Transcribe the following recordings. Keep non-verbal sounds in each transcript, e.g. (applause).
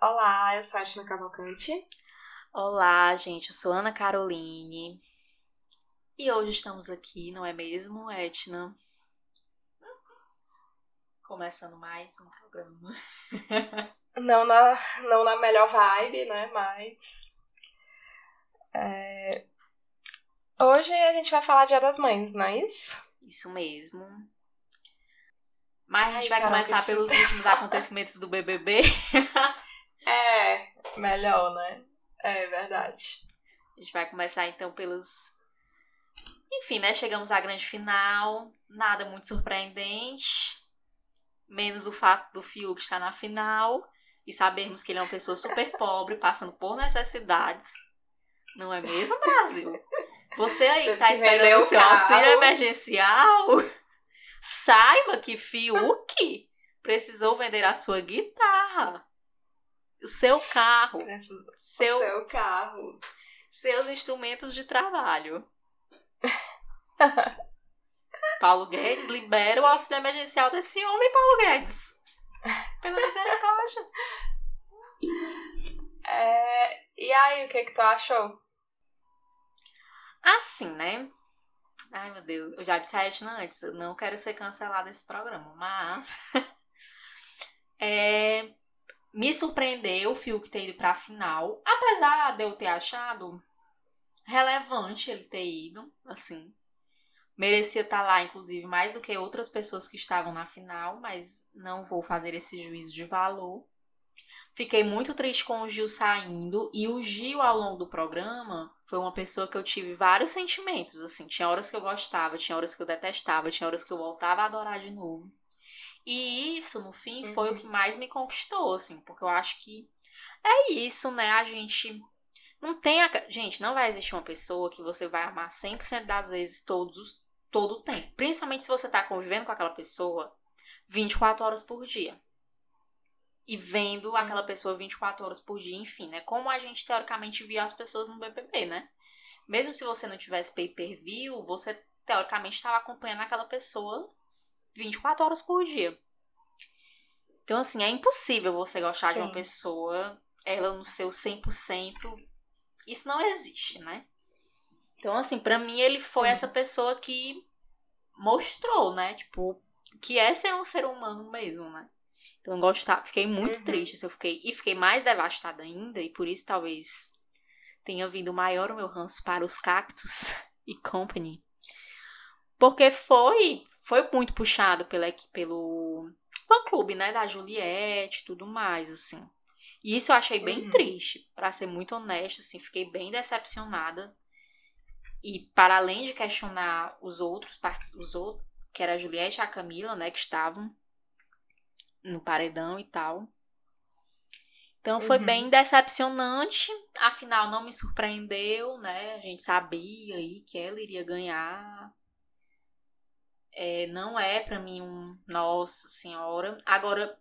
Olá, eu sou a Tina Cavalcante. Olá, gente, eu sou Ana Caroline. E hoje estamos aqui, não é mesmo, Etna? Começando mais um programa. (laughs) não, na, não na melhor vibe, né? Mas. É... Hoje a gente vai falar Dia das Mães, não é isso? Isso mesmo. Mas a gente Ai, vai começar pelos últimos acontecimentos do BBB. (laughs) melhor, né? É verdade. A gente vai começar então pelos. Enfim, né? Chegamos à grande final. Nada muito surpreendente. Menos o fato do Fiuk estar na final. E sabermos que ele é uma pessoa super (laughs) pobre, passando por necessidades. Não é mesmo, Brasil? Você aí que tá esperando o seu auxílio emergencial, saiba que Fiuk precisou vender a sua guitarra o seu carro. Seu, o seu carro. Seus instrumentos de trabalho. (laughs) Paulo Guedes libera o auxílio emergencial desse homem, Paulo Guedes. Pela misericórdia. É, e aí, o que que tu achou? Assim, né? Ai, meu Deus. Eu já disse a Edna antes, eu não quero ser cancelada esse programa, mas... (laughs) é, me surpreendeu o Fiuk ter ido pra final. Apesar de eu ter achado relevante ele ter ido, assim. Merecia estar tá lá, inclusive, mais do que outras pessoas que estavam na final, mas não vou fazer esse juízo de valor. Fiquei muito triste com o Gil saindo, e o Gil, ao longo do programa, foi uma pessoa que eu tive vários sentimentos, assim. Tinha horas que eu gostava, tinha horas que eu detestava, tinha horas que eu voltava a adorar de novo. E isso, no fim, uhum. foi o uhum. que mais me conquistou, assim, porque eu acho que é isso, né? A gente não tem a... Gente, não vai existir uma pessoa que você vai amar 100% das vezes todos todo o tempo. Principalmente se você tá convivendo com aquela pessoa 24 horas por dia. E vendo aquela uhum. pessoa 24 horas por dia, enfim, né? Como a gente teoricamente via as pessoas no BBB, né? Mesmo se você não tivesse pay-per-view, você teoricamente estava acompanhando aquela pessoa 24 horas por dia. Então, assim, é impossível você gostar Sim. de uma pessoa, ela no seu 100%. Isso não existe, né? Então, assim, para mim ele foi Sim. essa pessoa que mostrou, né? Tipo, que é ser um ser humano mesmo, né? Então, eu gostava, fiquei muito uhum. triste, assim, eu fiquei e fiquei mais devastada ainda e por isso talvez tenha vindo maior o meu ranço para os cactos (laughs) e company. Porque foi foi muito puxado pela, pelo fã-clube, né, da Juliette e tudo mais, assim. E isso eu achei bem uhum. triste, para ser muito honesta, assim, fiquei bem decepcionada. E para além de questionar os outros, os outros, que era a Juliette e a Camila, né, que estavam no paredão e tal. Então foi uhum. bem decepcionante, afinal não me surpreendeu, né? A gente sabia aí que ela iria ganhar é, não é para mim um nossa senhora. Agora,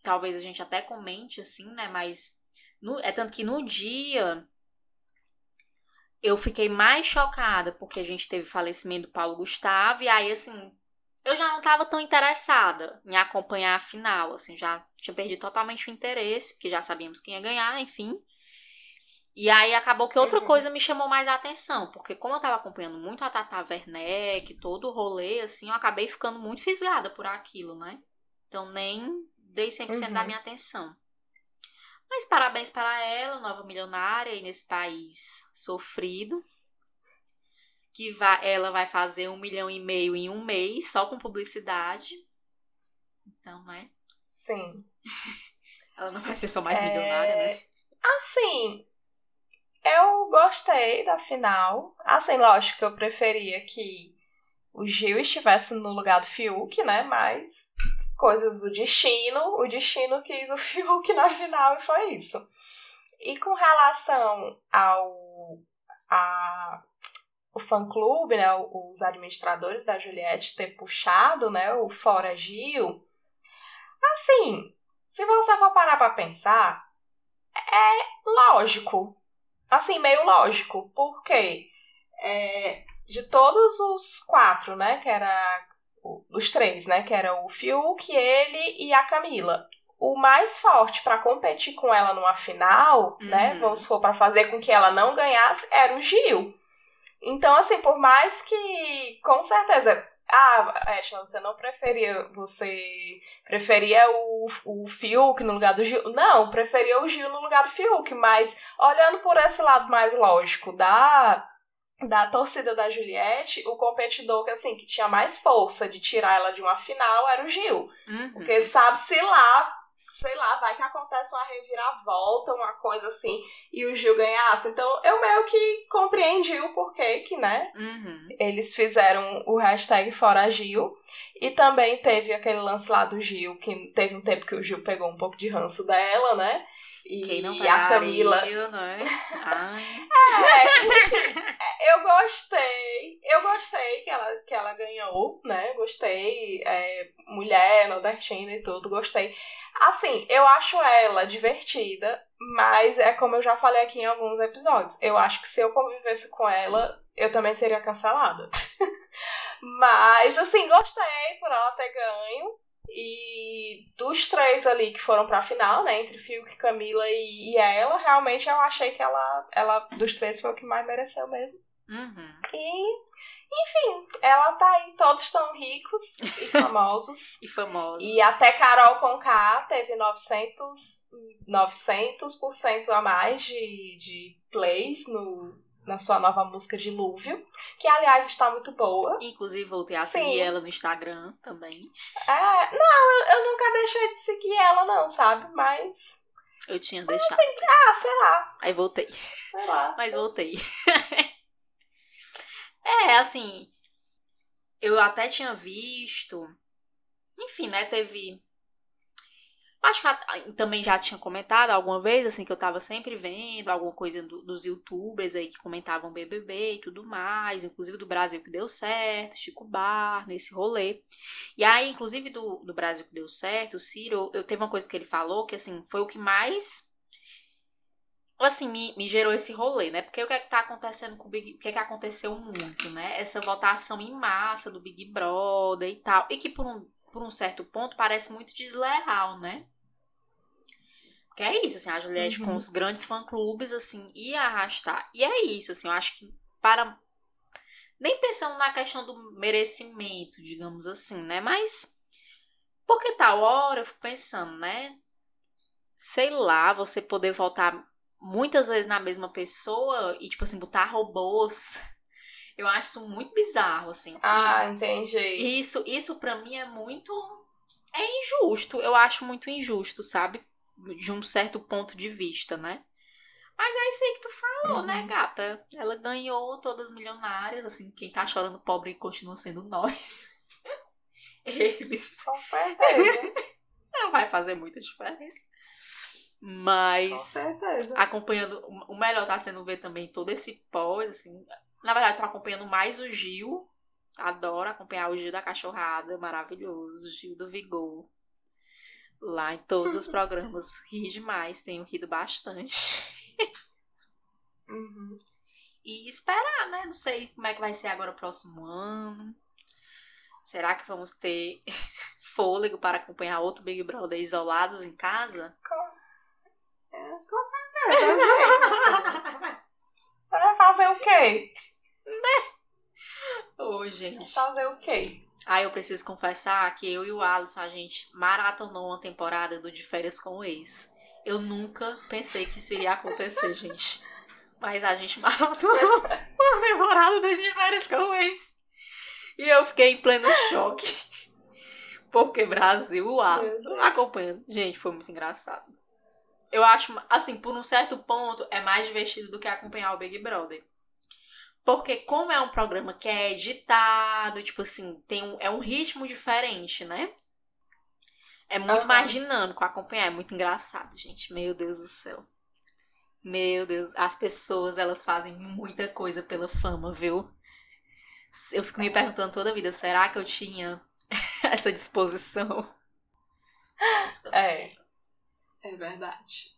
talvez a gente até comente assim, né? Mas no, é tanto que no dia eu fiquei mais chocada porque a gente teve falecimento do Paulo Gustavo e aí assim eu já não estava tão interessada em acompanhar a final, assim, já tinha perdido totalmente o interesse, porque já sabíamos quem ia ganhar, enfim. E aí acabou que outra uhum. coisa me chamou mais a atenção, porque como eu tava acompanhando muito a Tata Werneck, todo o rolê, assim, eu acabei ficando muito fisgada por aquilo, né? Então nem dei 100% uhum. da minha atenção. Mas parabéns para ela, nova milionária aí nesse país sofrido. Que vai, ela vai fazer um milhão e meio em um mês, só com publicidade. Então, né? Sim. (laughs) ela não vai ser só mais é... milionária, né? Assim, eu gostei da final. Assim, lógico que eu preferia que o Gil estivesse no lugar do Fiuk, né? Mas coisas do destino, o destino quis o (laughs) Fiuk na final e foi isso. E com relação ao a, o fã clube, né, os administradores da Juliette ter puxado, né, o fora Gil, assim, se você for parar para pensar, é lógico, assim, meio lógico, porque é, de todos os quatro, né, que era os três, né, que era o Fiuk, ele e a Camila. o mais forte para competir com ela numa final, né? Uhum. Vamos supor, para fazer com que ela não ganhasse, era o Gil. Então, assim, por mais que, com certeza, ah, Ashton, você não preferia, você preferia o, o Fiuk no lugar do Gil? Não, preferia o Gil no lugar do Fiuk, mas olhando por esse lado mais lógico da, da torcida da Juliette, o competidor que, assim, que tinha mais força de tirar ela de uma final era o Gil. Uhum. Porque sabe-se lá, sei lá, vai que acontece uma reviravolta, uma coisa assim, e o Gil ganhasse. Então eu meio que compreendi o porquê que, né, Uhum. eles fizeram o hashtag Fora Gil. E também teve aquele lance lá do Gil, que teve um tempo que o Gil pegou um pouco de ranço dela, né? E Quem não a Camila. Ai. É, enfim, é, eu gostei. Eu gostei que ela, que ela ganhou, né? Gostei. É, mulher, nordestina e tudo, gostei. Assim, eu acho ela divertida, mas é como eu já falei aqui em alguns episódios. Eu acho que se eu convivesse com ela, eu também seria cancelada. (laughs) mas, assim, gostei por ela ter ganho. E dos três ali que foram pra final, né? Entre Fiuk, Camila e, e ela, realmente eu achei que ela, ela, dos três, foi o que mais mereceu mesmo. Uhum. E, enfim, ela tá aí, todos estão ricos (laughs) e famosos. E famosa. e até Carol Conká teve 900, 900% a mais de, de plays no, na sua nova música Dilúvio, que aliás está muito boa. Inclusive, voltei a Sim. seguir ela no Instagram também. É, não, eu, eu nunca deixei de seguir ela, não, sabe? Mas. Eu tinha deixado. Ah, sei lá, Aí voltei. sei lá. Mas voltei. (laughs) é, assim. Eu até tinha visto. Enfim, né? Teve. Acho que também já tinha comentado alguma vez, assim, que eu tava sempre vendo alguma coisa do- dos youtubers aí que comentavam BBB e tudo mais, inclusive do Brasil que deu certo, Chico Bar, nesse rolê. E aí, inclusive do, do Brasil que deu certo, o Ciro, eu teve uma coisa que ele falou que, assim, foi o que mais assim, me, me gerou esse rolê, né? Porque o que é que tá acontecendo com o Big... O que é que aconteceu muito, né? Essa votação em massa do Big Brother e tal. E que por um, por um certo ponto parece muito desleal, né? Porque é isso, assim, a Juliette Uhum. com os grandes fã-clubes, assim, ia arrastar. E é isso, assim, eu acho que para... Nem pensando na questão do merecimento, digamos assim, né? Mas... Porque tal hora eu fico pensando, né? Sei lá, você poder votar muitas vezes na mesma pessoa e, tipo assim, botar robôs. (laughs) Eu acho isso muito bizarro, assim. Ah, entendi. Isso, isso para mim é muito. É injusto. Eu acho muito injusto, sabe? De um certo ponto de vista, né? Mas é isso aí que tu falou, né, Uhum. gata? Ela ganhou todas milionárias, assim, quem tá chorando pobre continua sendo nós. (laughs) Eles. Com certeza. Não (laughs) vai fazer muita diferença. Mas acompanhando. O melhor tá sendo ver também todo esse pós, assim. Na verdade, tô acompanhando mais o Gil. Adoro acompanhar o Gil da Cachorrada, maravilhoso. O Gil do Vigor. Lá em todos os (laughs) programas. Ri demais, tenho rido bastante. (laughs) Uhum. E esperar, né? Não sei como é que vai ser agora o próximo ano. Será que vamos ter (laughs) fôlego para acompanhar outro Big Brother isolados em casa? É, com certeza. né? (laughs) Vai fazer o quê? Ô, gente. Fazer o quê? Ah, eu preciso confessar que eu e o Alisson, a gente maratonou uma temporada do De Férias com o Ex. Eu nunca pensei que isso iria acontecer, (laughs) gente. Mas a gente maratonou (laughs) uma temporada do De Férias com o Ex. E eu fiquei em pleno choque. Porque Brasil, o Alisson, acompanhando. Gente, foi muito engraçado. Eu acho, assim, por um certo ponto, é mais divertido do que acompanhar o Big Brother. Porque como é um programa que é editado, tipo assim, tem um, é um ritmo diferente, né? É muito mais dinâmico acompanhar, é muito engraçado, gente. Meu Deus do céu. Meu Deus, as pessoas, elas fazem muita coisa pela fama, viu? Eu fico me perguntando toda a vida, será que eu tinha (laughs) essa disposição? É. É verdade.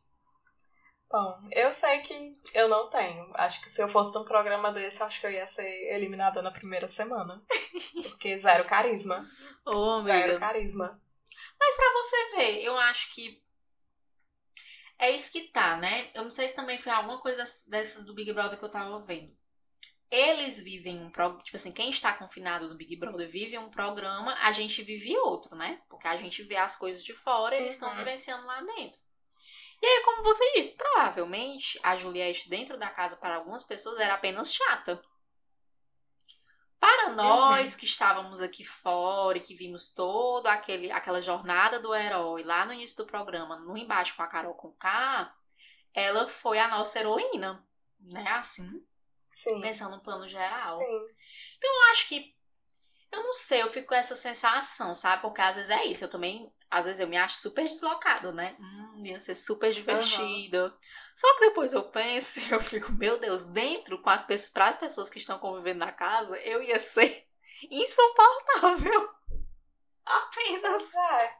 Bom, eu sei que eu não tenho. Acho que se eu fosse num programa desse, eu acho que eu ia ser eliminada na primeira semana. (laughs) Porque zero carisma. Ô, Zero carisma. Mas pra você ver, eu acho que é isso que tá, né? Eu não sei se também foi alguma coisa dessas do Big Brother que eu tava vendo. Eles vivem um programa, tipo assim, quem está confinado no Big Brother vive um programa, a gente vive outro, né? Porque a gente vê as coisas de fora, eles estão Uhum. vivenciando lá dentro. E aí, como você disse, provavelmente a Juliette dentro da casa para algumas pessoas era apenas chata. Para nós que estávamos aqui fora e que vimos toda aquele, aquela jornada do herói lá no início do programa, no embaixo com a Carol com K, ela foi a nossa heroína, né? Assim, Sim. pensando no plano geral. Sim. Eu acho que. Eu não sei, eu fico com essa sensação, sabe? Porque às vezes é isso. Eu também. Às vezes eu me acho super deslocada, né? Hum, ia ser super divertida. Só que depois eu penso (laughs) e eu fico, meu Deus, dentro, com as pessoas, para as pessoas que estão convivendo na casa, eu ia ser (laughs) insuportável. (laughs) Apenas. Pois é.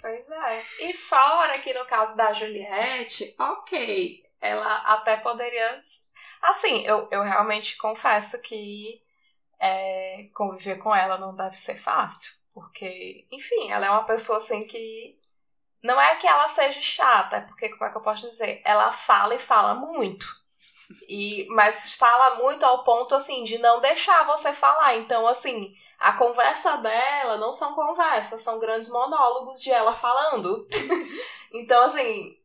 Pois é. E fora que no caso da Juliette, ok, ela até poderia. Assim, eu, eu realmente confesso que é, conviver com ela não deve ser fácil. Porque, enfim, ela é uma pessoa assim que. Não é que ela seja chata, é porque, como é que eu posso dizer? Ela fala e fala muito. E, mas fala muito ao ponto, assim, de não deixar você falar. Então, assim, a conversa dela não são conversas, são grandes monólogos de ela falando. (laughs) então, assim,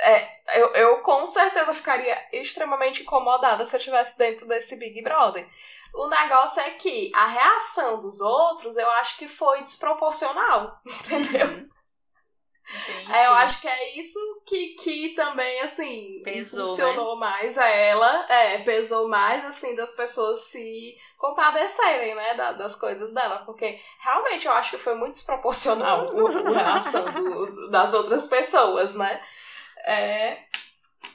é, eu, eu com certeza ficaria extremamente incomodada se eu estivesse dentro desse Big Brother. O negócio é que a reação dos outros eu acho que foi desproporcional, (laughs) entendeu? Uhum. É, eu acho que é isso que, que também, assim, Pesou, funcionou mais a ela. É, pesou mais, assim, das pessoas se compadecerem, né, da- das coisas dela. Porque realmente eu acho que foi muito desproporcional (laughs) a reação do- das outras pessoas, né? É,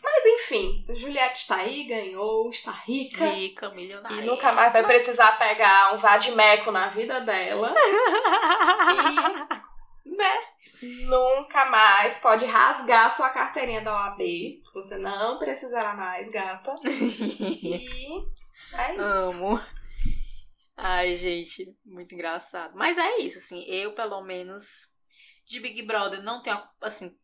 mas enfim, Juliette está aí, ganhou, está rica. Rica, milionária. E nunca mais vai precisar pegar um vadimeco na vida dela. (laughs) né? Nunca mais pode rasgar sua carteirinha da OAB. Você não precisará mais, gata. (laughs) E é isso. Amo. Ai, gente, muito engraçado. Mas é isso, assim, eu, pelo menos, de Big Brother, não tenho, assim,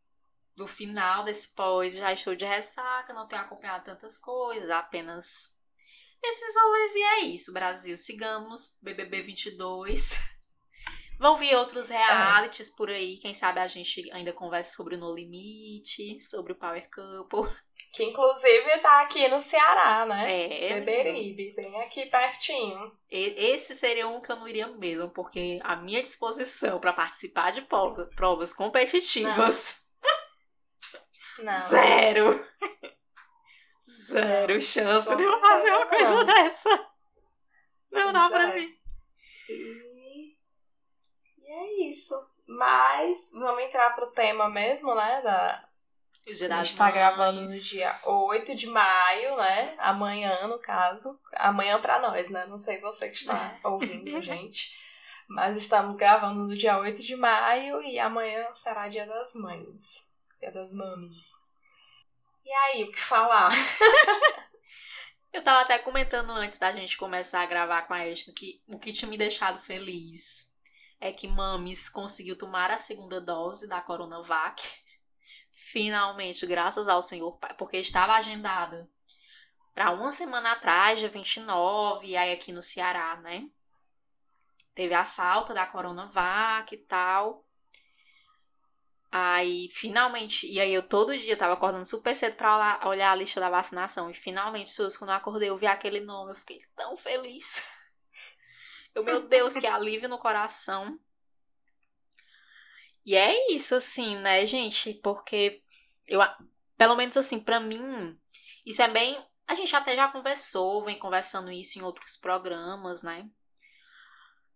do final desse pós, já estou de ressaca, não tenho acompanhado tantas coisas, apenas esses rolês e é isso, Brasil. Sigamos BBB 22. (laughs) Vão vir outros realities por aí, quem sabe a gente ainda conversa sobre o No Limite, sobre o Power Couple. (laughs) Que inclusive tá aqui no Ceará, né? É, Beberibe, bem aqui pertinho. Esse seria um que eu não iria mesmo, porque a minha disposição para participar de prova- provas competitivas, (laughs) Não. zero. Zero chance Com de eu fazer uma coisa não. dessa. Não dá pra mim. E... e é isso. Mas vamos entrar pro tema mesmo, né? Da... O dia A gente tá gravando no Mães. dia 8 de maio, né? Amanhã, no caso. Amanhã pra nós, né? Não sei você que está ouvindo a (laughs) gente. Mas estamos gravando no dia 8 de maio e amanhã será dia das mães. Dia das mames. E aí, o que falar? (laughs) Eu tava até comentando antes da gente começar a gravar com a Ashton que o que tinha me deixado feliz é que Mames conseguiu tomar a segunda dose da Coronavac. Finalmente, graças ao Senhor, porque estava agendada para uma semana atrás, dia 29, e aí aqui no Ceará, né? Teve a falta da Coronavac e tal. Aí, finalmente, e aí eu todo dia tava acordando super cedo pra olhar, olhar a lista da vacinação. E finalmente, Suzy, quando eu acordei, eu vi aquele nome, eu fiquei tão feliz. (laughs) Eu, meu Deus, que alívio no coração. E é isso, assim, né, gente? Porque eu, pelo menos assim, pra mim, isso é bem. A gente até já conversou, vem conversando isso em outros programas, né?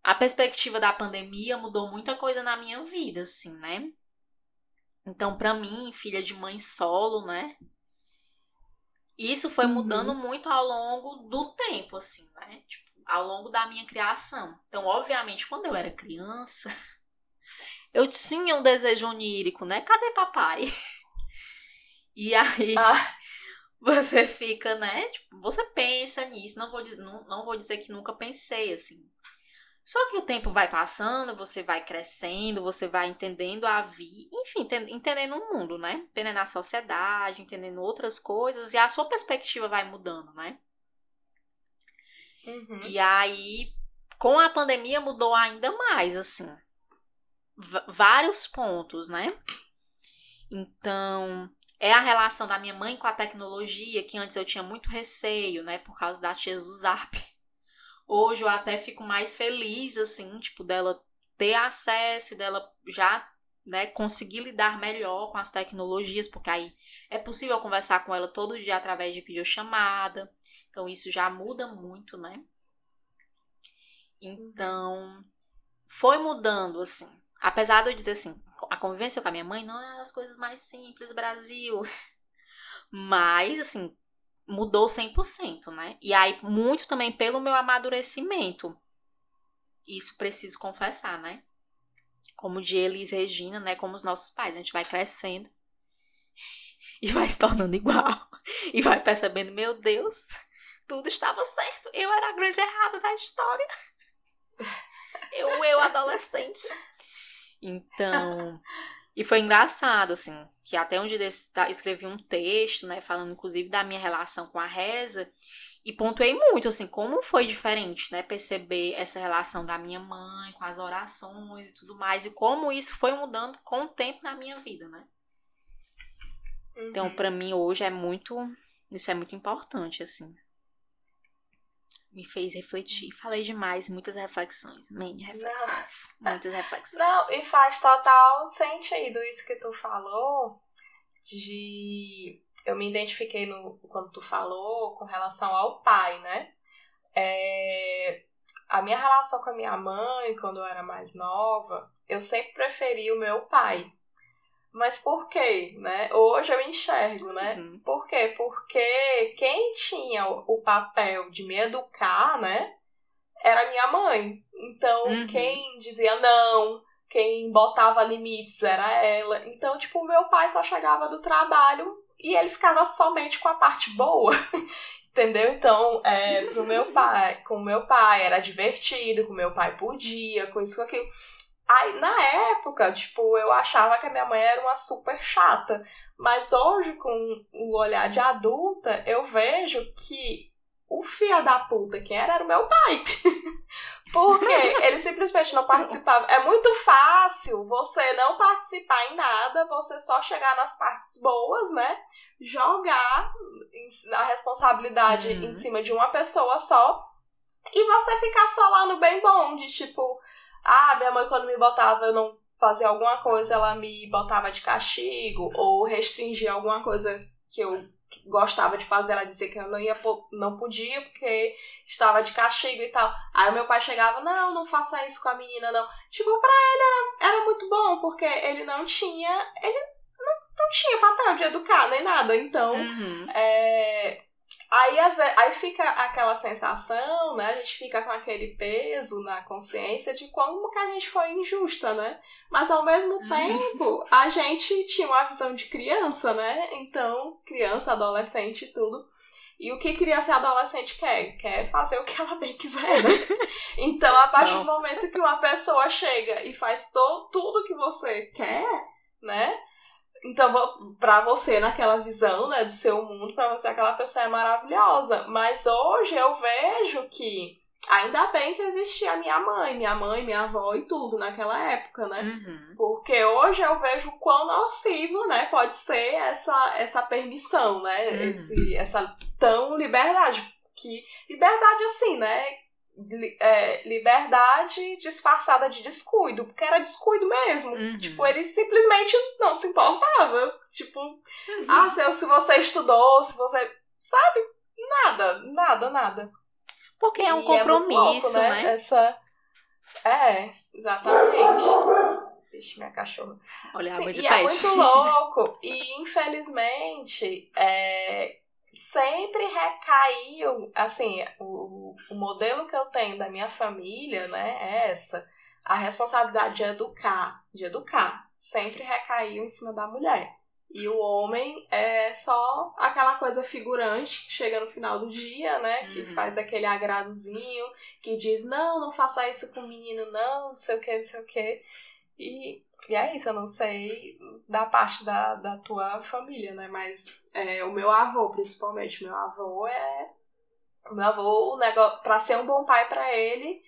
A perspectiva da pandemia mudou muita coisa na minha vida, assim, né? Então, pra mim, filha de mãe solo, né? Isso foi Uhum. mudando muito ao longo do tempo, assim, né? Tipo, ao longo da minha criação. Então, obviamente, quando eu era criança, (laughs) eu tinha um desejo onírico, né? Cadê papai? (laughs) E aí Ah, (laughs) você fica, né? Tipo, você pensa nisso. Não vou dizer, não, não vou dizer que nunca pensei assim. Só que o tempo vai passando, você vai crescendo, você vai entendendo a vida, enfim, entendendo o mundo, né? Entendendo a sociedade, entendendo outras coisas, e a sua perspectiva vai mudando, né? Uhum. E aí, com a pandemia, mudou ainda mais, assim. Vários pontos, né? Então, é a relação da minha mãe com a tecnologia, que antes eu tinha muito receio, né? Por causa da tia do Zap. Hoje eu até fico mais feliz, assim, tipo, dela ter acesso e dela já né, conseguir lidar melhor com as tecnologias, porque aí é possível conversar com ela todo dia através de videochamada. Então isso já muda muito, né? Então, foi mudando assim. Apesar de eu dizer assim, a convivência com a minha mãe não é das coisas mais simples, Brasil. (laughs) Mas, assim, mudou 100%, né? E aí, muito também pelo meu amadurecimento. Isso preciso confessar, né? Como de Elis Regina, né? Como os nossos pais. A gente vai crescendo (laughs) e vai se tornando igual. E vai percebendo, meu Deus, tudo estava certo. Eu era a grande errada da história. Eu, eu adolescente. Então, e foi engraçado, assim, que até desse, tá, escrevi um texto, né, falando inclusive da minha relação com a reza, e pontuei muito, assim, como foi diferente, né, perceber essa relação da minha mãe com as orações e tudo mais, e como isso foi mudando com o tempo na minha vida, né. Então, uhum. Então, para mim, hoje é muito, isso é muito importante, assim me fez refletir. Falei demais, muitas reflexões. Man, reflexões. Não. Muitas reflexões. Não, e faz total sentido isso que tu falou de. Eu me identifiquei no quando tu falou com relação ao pai, né? É... A minha relação com a minha mãe, quando eu era mais nova, eu sempre preferi o meu pai. Mas por quê, né? Hoje eu enxergo, né? Uhum. Por quê? Porque quem tinha o papel de me educar, né? Era minha mãe. Então, uhum. quem dizia não, quem botava limites era ela. Então, tipo, o meu pai só chegava do trabalho e ele ficava somente com a parte boa. (laughs) Entendeu? Então, é, pro meu pai, com o meu pai era divertido, com o meu pai podia, com isso, com aquilo. Aí, na época, tipo, eu achava que a minha mãe era uma super chata. Mas hoje, com o olhar de adulta, eu vejo que o filho da puta que era era o meu pai. (laughs) Porque ele simplesmente não participava. É muito fácil você não participar em nada, você só chegar nas partes boas, né? Jogar a responsabilidade uhum. em cima de uma pessoa só e você ficar só lá no bem bom, de tipo, ah, minha mãe, quando me botava, eu não fazia alguma coisa, ela me botava de castigo, ou restringia alguma coisa que eu gostava de fazer, ela dizia que eu não ia não podia porque estava de castigo e tal. Aí o meu pai chegava, não, não faça isso com a menina, não. Tipo, pra ele era, era muito bom, porque ele não tinha. Ele não, não tinha papel de educar nem nada. Então, uhum. é, Aí, às vezes, aí fica aquela sensação, né? A gente fica com aquele peso na consciência de como que a gente foi injusta, né? Mas ao mesmo uhum. tempo, a gente tinha uma visão de criança, né? Então, criança, adolescente e tudo. E o que criança e adolescente quer? Quer fazer o que ela bem quiser, né? (laughs) Então, a partir Não. do momento que uma pessoa chega e faz to tudo que você quer, né? Então, para você, naquela visão né, do seu mundo, para você aquela pessoa é maravilhosa. Mas hoje eu vejo que ainda bem que existia a minha mãe, minha mãe, minha avó e tudo naquela época, né? Uhum. Porque hoje eu vejo quão nocivo, né, pode ser essa, essa permissão, né? Uhum. Esse, essa tão liberdade. Que, liberdade assim, né? É, liberdade disfarçada de descuido, porque era descuido mesmo. Uhum. Tipo, ele simplesmente não se importava. Tipo, uhum. ah, se, se você estudou, se você. Sabe? Nada, nada, nada. Porque é um e compromisso, é louco, né? né? Essa. É, exatamente. Vixe, minha cachorra. Olha, Sim, água de e peixe. é muito louco. (laughs) E infelizmente, é, sempre recaiu, assim, o, o modelo que eu tenho da minha família, né, é essa. A responsabilidade de educar, de educar, sempre recaiu em cima da mulher. E o homem é só aquela coisa figurante que chega no final do dia, né? Que uhum. faz aquele agradozinho, que diz, não, não faça isso com o menino, não, não sei o que, não sei o que. E, e é isso, eu não sei da parte da, da tua família, né? Mas é, o meu avô, principalmente, meu avô é. O meu avô, o negócio, pra ser um bom pai para ele,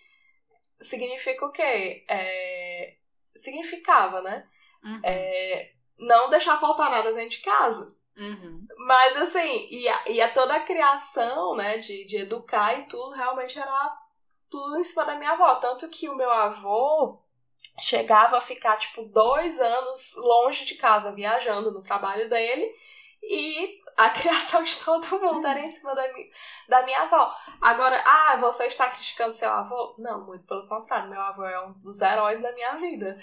significa o quê? É, significava, né? Uhum. É, não deixar faltar nada dentro de casa. Uhum. Mas assim, e a, e a toda a criação, né, de, de educar e tudo, realmente era tudo em cima da minha avó. Tanto que o meu avô chegava a ficar, tipo, dois anos longe de casa, viajando no trabalho dele. E a (laughs) criação de todo mundo era em cima da minha, da minha avó. Agora, ah, você está criticando seu avô? Não, muito pelo contrário. Meu avô é um dos heróis da minha vida.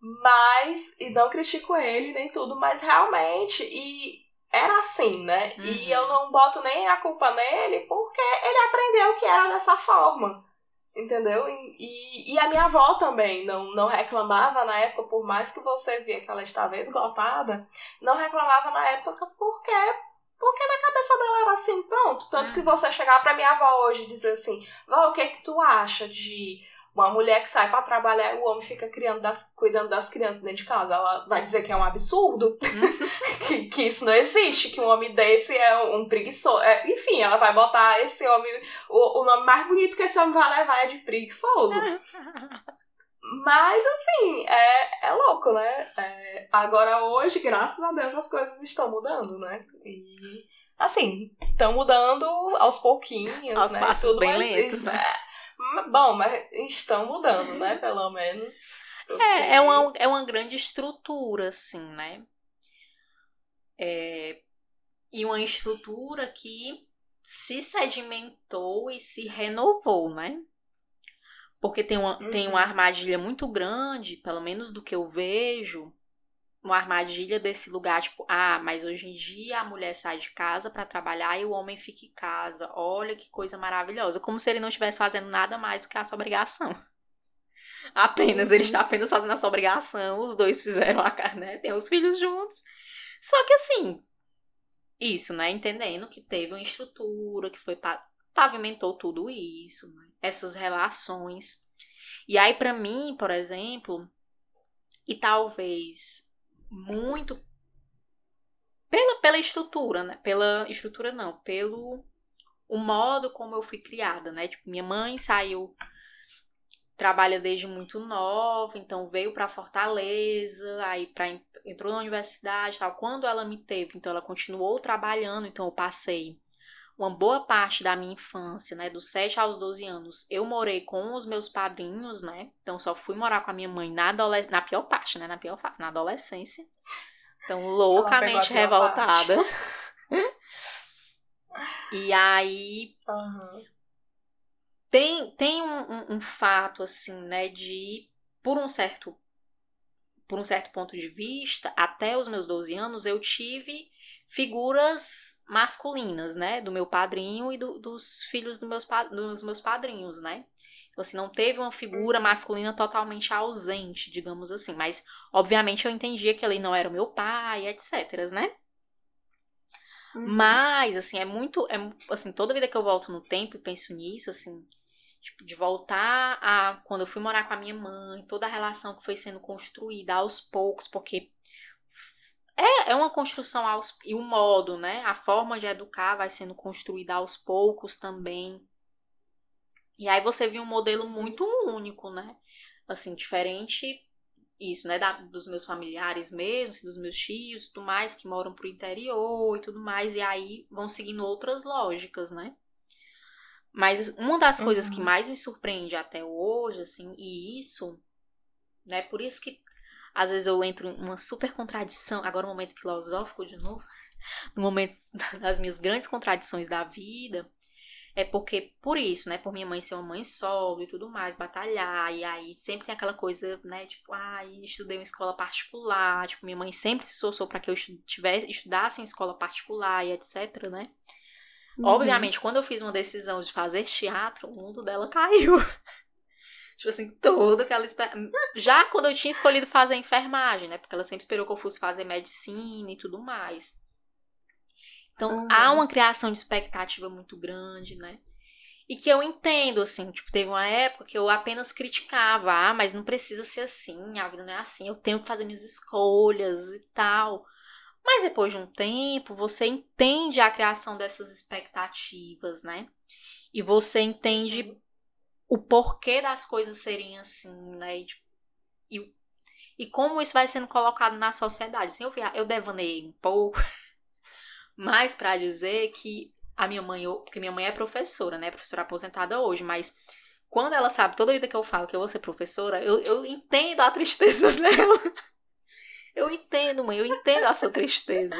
Mas, e não critico ele nem tudo, mas realmente, e era assim, né? Uhum. E eu não boto nem a culpa nele porque ele aprendeu que era dessa forma. Entendeu? E, e a minha avó também não, não reclamava na época, por mais que você via que ela estava esgotada, não reclamava na época porque porque na cabeça dela era assim, pronto. Tanto que uhum. você chegar pra minha avó hoje e dizer assim, Vó, o que é que tu acha de uma mulher que sai para trabalhar e o homem fica criando das, cuidando das crianças dentro de casa, ela vai dizer que é um absurdo, (laughs) que, que isso não existe, que um homem desse é um, um preguiçoso. É, enfim, ela vai botar esse homem. O, o nome mais bonito que esse homem vai levar é de preguiçoso. (laughs) Mas, assim, é, é louco, né? É, agora, hoje, graças a Deus, as coisas estão mudando, né? E, assim, estão mudando aos pouquinhos, aos né? passos Tudo bem lentos, né? Bom, mas estão mudando, né? (laughs) Pelo menos. Porque... É, é uma, é uma grande estrutura, assim, né? É, e uma estrutura que se sedimentou e se renovou, né? Porque tem uma, uhum. tem uma uhum. armadilha muito grande, pelo menos do que eu vejo, uma armadilha desse lugar, tipo, ah, mas hoje em dia a mulher sai de casa para trabalhar e o homem fica em casa. Olha que coisa maravilhosa. Como se ele não estivesse fazendo nada mais do que a sua obrigação. (laughs) Apenas, ele está apenas fazendo a sua obrigação. Os dois fizeram a carne, né? Tem os filhos juntos. Só que assim, isso, né? Entendendo que teve uma estrutura, que foi pavimentou tudo isso, né? essas relações. E aí, para mim, por exemplo, e talvez muito pela, pela estrutura, né? Pela estrutura não, pelo o modo como eu fui criada, né? Tipo, minha mãe saiu trabalha desde muito nova, então veio para Fortaleza, aí para entrou na universidade, tal. Quando ela me teve, então ela continuou trabalhando, então eu passei uma boa parte da minha infância, né, dos 7 aos 12 anos, eu morei com os meus padrinhos, né? Então só fui morar com a minha mãe na adolescência, na pior parte, né, na pior fase, na adolescência. Então loucamente revoltada. (laughs) e aí uhum. tem tem um, um, um fato assim, né, de por um certo por um certo ponto de vista, até os meus 12 anos eu tive figuras masculinas, né? Do meu padrinho e do, dos filhos do meus, dos meus padrinhos, né? Então, assim, não teve uma figura masculina totalmente ausente, digamos assim. Mas, obviamente, eu entendia que ele não era o meu pai, etc, né? Uhum. Mas, assim, é muito. É, assim, toda vida que eu volto no tempo e penso nisso, assim, tipo, de voltar a quando eu fui morar com a minha mãe, toda a relação que foi sendo construída aos poucos, porque é, é uma construção aos, e o modo, né? A forma de educar vai sendo construída aos poucos também. E aí você viu um modelo muito único, né? Assim, diferente isso, né, da, dos meus familiares mesmo, assim, dos meus tios e tudo mais, que moram pro interior e tudo mais, e aí vão seguindo outras lógicas, né? Mas uma das uhum. coisas que mais me surpreende até hoje, assim, e isso, né, por isso que às vezes eu entro em uma super contradição, agora um momento filosófico de novo, (laughs) no momento (laughs) das minhas grandes contradições da vida, é porque, por isso, né, por minha mãe ser uma mãe solo e tudo mais, batalhar, e aí sempre tem aquela coisa, né, tipo, ah, estudei em escola particular, tipo, minha mãe sempre se esforçou para que eu tivesse, estudasse em escola particular e etc, né. Uhum. Obviamente, quando eu fiz uma decisão de fazer teatro, o mundo dela caiu. (laughs) Tipo assim, tudo que ela espera. Já quando eu tinha escolhido fazer enfermagem, né? Porque ela sempre esperou que eu fosse fazer medicina e tudo mais. Então, uhum. há uma criação de expectativa muito grande, né? E que eu entendo, assim, tipo, teve uma época que eu apenas criticava, ah, mas não precisa ser assim, a vida não é assim, eu tenho que fazer minhas escolhas e tal. Mas depois de um tempo, você entende a criação dessas expectativas, né? E você entende uhum. o porquê das coisas serem assim, né? E, tipo, e, e como isso vai sendo colocado na sociedade. Assim, eu, eu devanei um pouco, (laughs) mas para dizer que a minha mãe, eu, porque minha mãe é professora, né? Professora aposentada hoje, mas quando ela sabe toda vida que eu falo que eu vou ser professora, eu, eu entendo a tristeza (laughs) dela. Eu entendo, mãe, eu entendo a sua tristeza.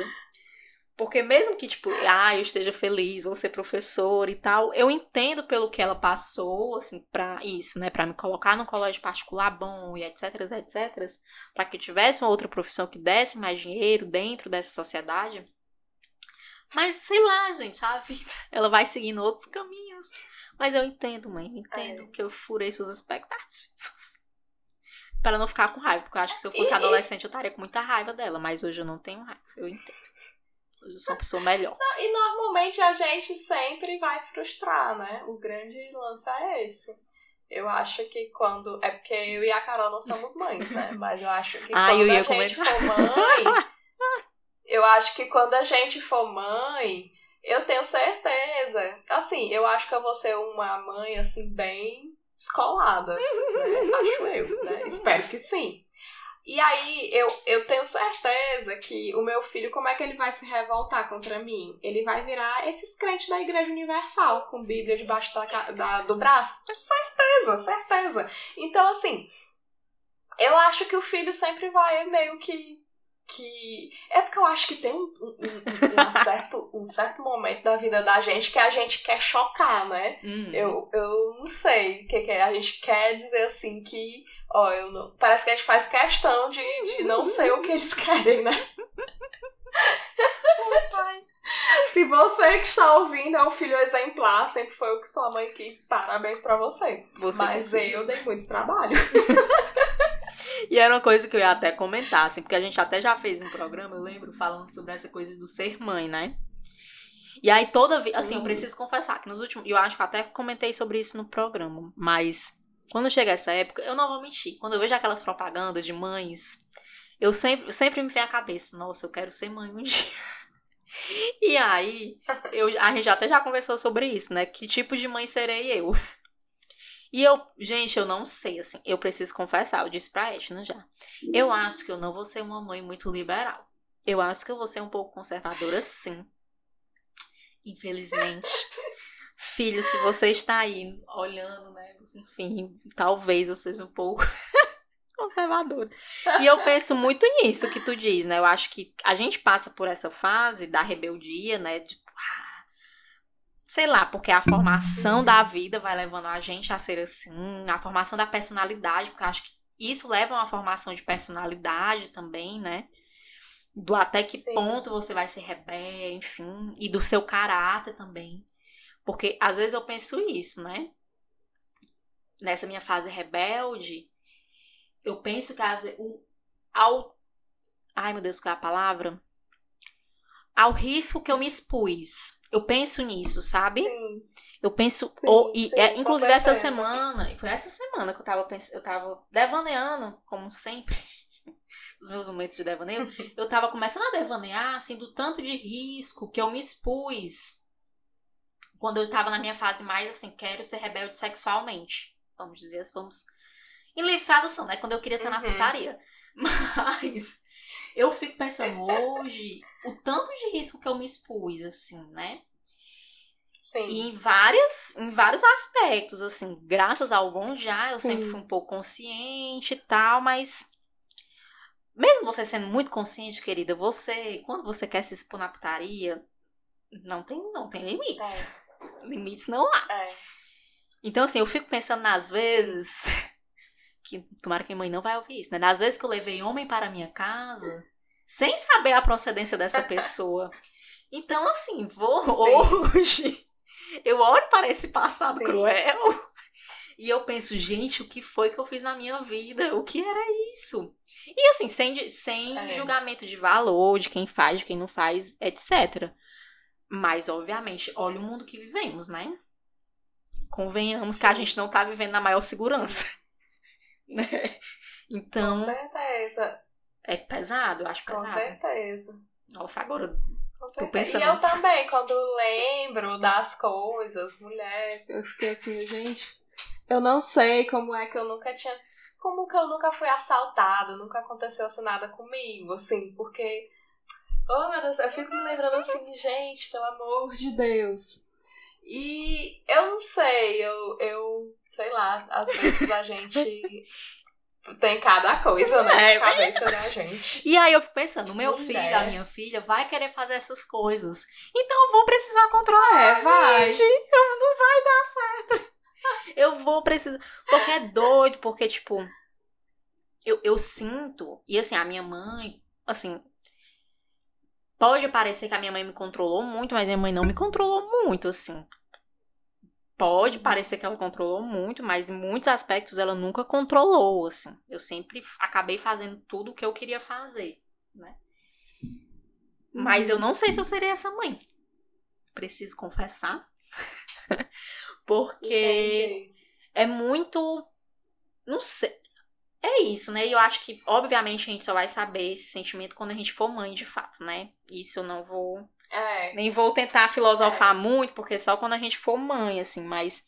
Porque mesmo que, tipo, ah, eu esteja feliz, vou ser professora e tal, eu entendo pelo que ela passou, assim, pra isso, né? Pra me colocar num colégio particular bom e etc, etc. Pra que eu tivesse uma outra profissão que desse mais dinheiro dentro dessa sociedade. Mas, sei lá, gente, a vida, (laughs) ela vai seguindo outros caminhos. Mas eu entendo, mãe, entendo é. que eu furei suas expectativas para não ficar com raiva. Porque eu acho que se eu fosse e, (laughs) adolescente, eu estaria com muita raiva dela. Mas hoje eu não tenho raiva. Eu entendo. Hoje eu sou uma pessoa melhor. Não, e normalmente a gente sempre vai frustrar, né? O grande lance é esse. Eu acho que quando. É porque eu e a Carol não somos mães, né? (laughs) Mas eu acho que ah, quando a gente comentar. for mãe. eu acho que quando a gente for mãe, eu tenho certeza. Assim, eu acho que eu vou ser uma mãe, assim, bem escolada. Né? Acho eu, né? (laughs) Espero que sim. E aí, eu, eu tenho certeza que o meu filho, como é que ele vai se revoltar contra mim? Ele vai virar esses crentes da Igreja Universal, com Bíblia debaixo da, da, do braço? Certeza, certeza. Então, assim, eu acho que o filho sempre vai meio que que. É porque eu acho que tem um, um, um, (laughs) certo, um certo momento da vida da gente que a gente quer chocar, né? Hum. Eu, eu não sei o que, que é. A gente quer dizer assim que. Ó, eu não. Parece que a gente faz questão de, de não ser o que eles (laughs) querem, né? Se você que está ouvindo é um filho exemplar, sempre foi o que sua mãe quis, parabéns para você. você. Mas eu dei muito trabalho. (laughs) E era uma coisa que eu ia até comentar, assim, porque a gente até já fez um programa, eu lembro, falando sobre essa coisa do ser mãe, né? E aí toda vez, assim, eu preciso confessar que nos últimos, eu acho que até comentei sobre isso no programa, mas quando chega essa época, eu não vou mentir, quando eu vejo aquelas propagandas de mães, eu sempre, sempre me vem à cabeça, nossa, eu quero ser mãe um (laughs) dia. E aí, eu, a gente até já conversou sobre isso, né? Que tipo de mãe serei eu? E eu, gente, eu não sei, assim, eu preciso confessar, eu disse pra Edna já. Eu acho que eu não vou ser uma mãe muito liberal. Eu acho que eu vou ser um pouco conservadora, sim. Infelizmente. (laughs) Filho, se você está aí olhando, né? Enfim, talvez eu seja um pouco (laughs) conservadora. E eu penso muito nisso que tu diz, né? Eu acho que a gente passa por essa fase da rebeldia, né? De sei lá, porque a formação da vida vai levando a gente a ser assim, a formação da personalidade, porque eu acho que isso leva a uma formação de personalidade também, né? Do até que Sim. ponto você vai ser rebelde, enfim, e do seu caráter também. Porque às vezes eu penso isso, né? Nessa minha fase rebelde, eu penso que às vezes, o, ao. Ai meu Deus, qual é a palavra? Ao risco que eu me expus eu penso nisso, sabe? Sim. Eu penso. Sim, ou, e, sim, é, inclusive, essa semana. Foi essa semana que eu tava pensando. Eu tava devaneando, como sempre. (laughs) os meus momentos de devaneio. (laughs) eu tava começando a devanear, assim, do tanto de risco que eu me expus. Quando eu tava na minha fase mais assim, quero ser rebelde sexualmente. Vamos dizer, vamos. Em livre tradução, né? Quando eu queria estar uhum. na putaria. (laughs) Mas eu fico pensando hoje o tanto de risco que eu me expus, assim, né? Sim. E em, várias, em vários aspectos, assim, graças ao bom já, eu Sim. sempre fui um pouco consciente e tal, mas mesmo você sendo muito consciente, querida, você, quando você quer se expor na putaria, não tem, não tem limites. É. (laughs) Limites não há. É. Então, assim, eu fico pensando nas vezes (laughs) que tomara que minha mãe não vai ouvir isso, né? Nas vezes que eu levei homem para minha casa, sem saber a procedência dessa pessoa. (laughs) Então, assim, vou Sim. hoje. Eu olho para esse passado Sim. cruel E eu penso, gente, o que foi que eu fiz na minha vida? O que era isso? E assim, sem, sem É. julgamento de valor, de quem faz, de quem não faz, etc. Mas, obviamente, olha o mundo que vivemos, né? Convenhamos que a Sim. gente não tá vivendo na maior segurança. (laughs) né? Com Então, certeza. É pesado, eu acho Com pesado. certeza. Nossa, agora. Com. E eu também, quando lembro das coisas, mulher, eu fiquei assim, gente, eu não sei como é que eu nunca tinha. Como que eu nunca fui assaltada, nunca aconteceu assim nada comigo, assim, porque. Oh meu Deus, eu fico me lembrando assim, gente, pelo amor de Deus. E eu não sei, eu, eu sei lá, às vezes a gente (laughs) tem cada coisa, né? É, cabeça da gente. E aí eu fico pensando, meu Mulher. filho, a minha filha, vai querer fazer essas coisas. Então eu vou precisar controlar. É, vai. Gente, não vai dar certo. (laughs) Eu vou precisar. Porque é doido, porque, tipo, eu, eu sinto, e assim, a minha mãe, assim. Pode parecer que a minha mãe me controlou muito, mas minha mãe não me controlou muito, assim. Pode parecer que ela controlou muito, mas em muitos aspectos ela nunca controlou, assim. Eu sempre acabei fazendo tudo o que eu queria fazer, né? Mas eu não sei se eu serei essa mãe. Preciso confessar. (laughs) Porque Entendi. é muito. Não sei. É isso, né? E eu acho que, obviamente, a gente só vai saber esse sentimento quando a gente for mãe de fato, né? Isso eu não vou. É. Nem vou tentar filosofar muito, porque só quando a gente for mãe, assim, mas.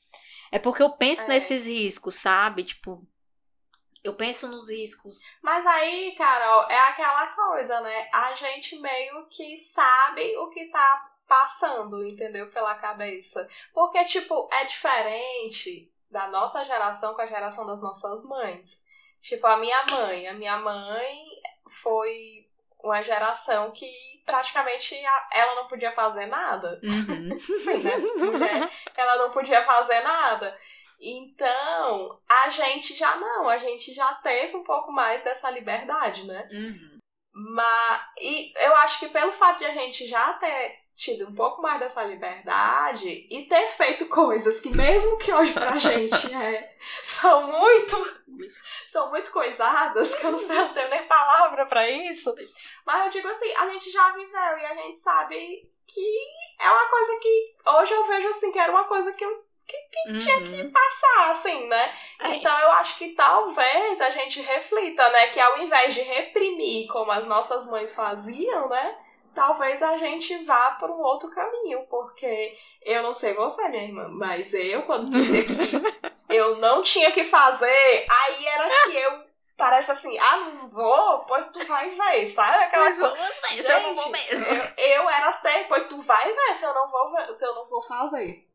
É porque eu penso É. nesses riscos, sabe? Tipo. Eu penso nos riscos. Mas aí, Carol, é aquela coisa, né? A gente meio que sabe o que tá passando, entendeu? Pela cabeça. Porque, tipo, é diferente da nossa geração com a geração das nossas mães. Tipo, a minha mãe. A minha mãe foi uma geração que praticamente ela não podia fazer nada. Uhum. (laughs) Sim, né? Mulher, ela não podia fazer nada. Então, a gente já não, a gente já teve um pouco mais dessa liberdade, né? Uhum. Mas, e eu acho que pelo fato de a gente já ter tido um pouco mais dessa liberdade e ter feito coisas que mesmo que hoje pra (laughs) gente é, são muito são muito coisadas, que eu não sei, não tenho nem palavra pra isso. Mas eu digo assim, a gente já viveu e a gente sabe que é uma coisa que hoje eu vejo assim que era uma coisa que eu Uhum. passar, assim, né? É. Então eu acho que talvez a gente reflita, né, que ao invés de reprimir como as nossas mães faziam, né, talvez a gente vá por um outro caminho, porque eu não sei você, minha irmã, mas eu quando dizia que (laughs) eu não tinha que fazer, aí era que eu parece assim, ah, não vou, pois tu vai ver, sabe? Aquela Mas coisa. vamos ver Gente, eu não vou mesmo. Eu, eu era até, pois tu vai ver se eu não vou ver, se eu não vou fazer.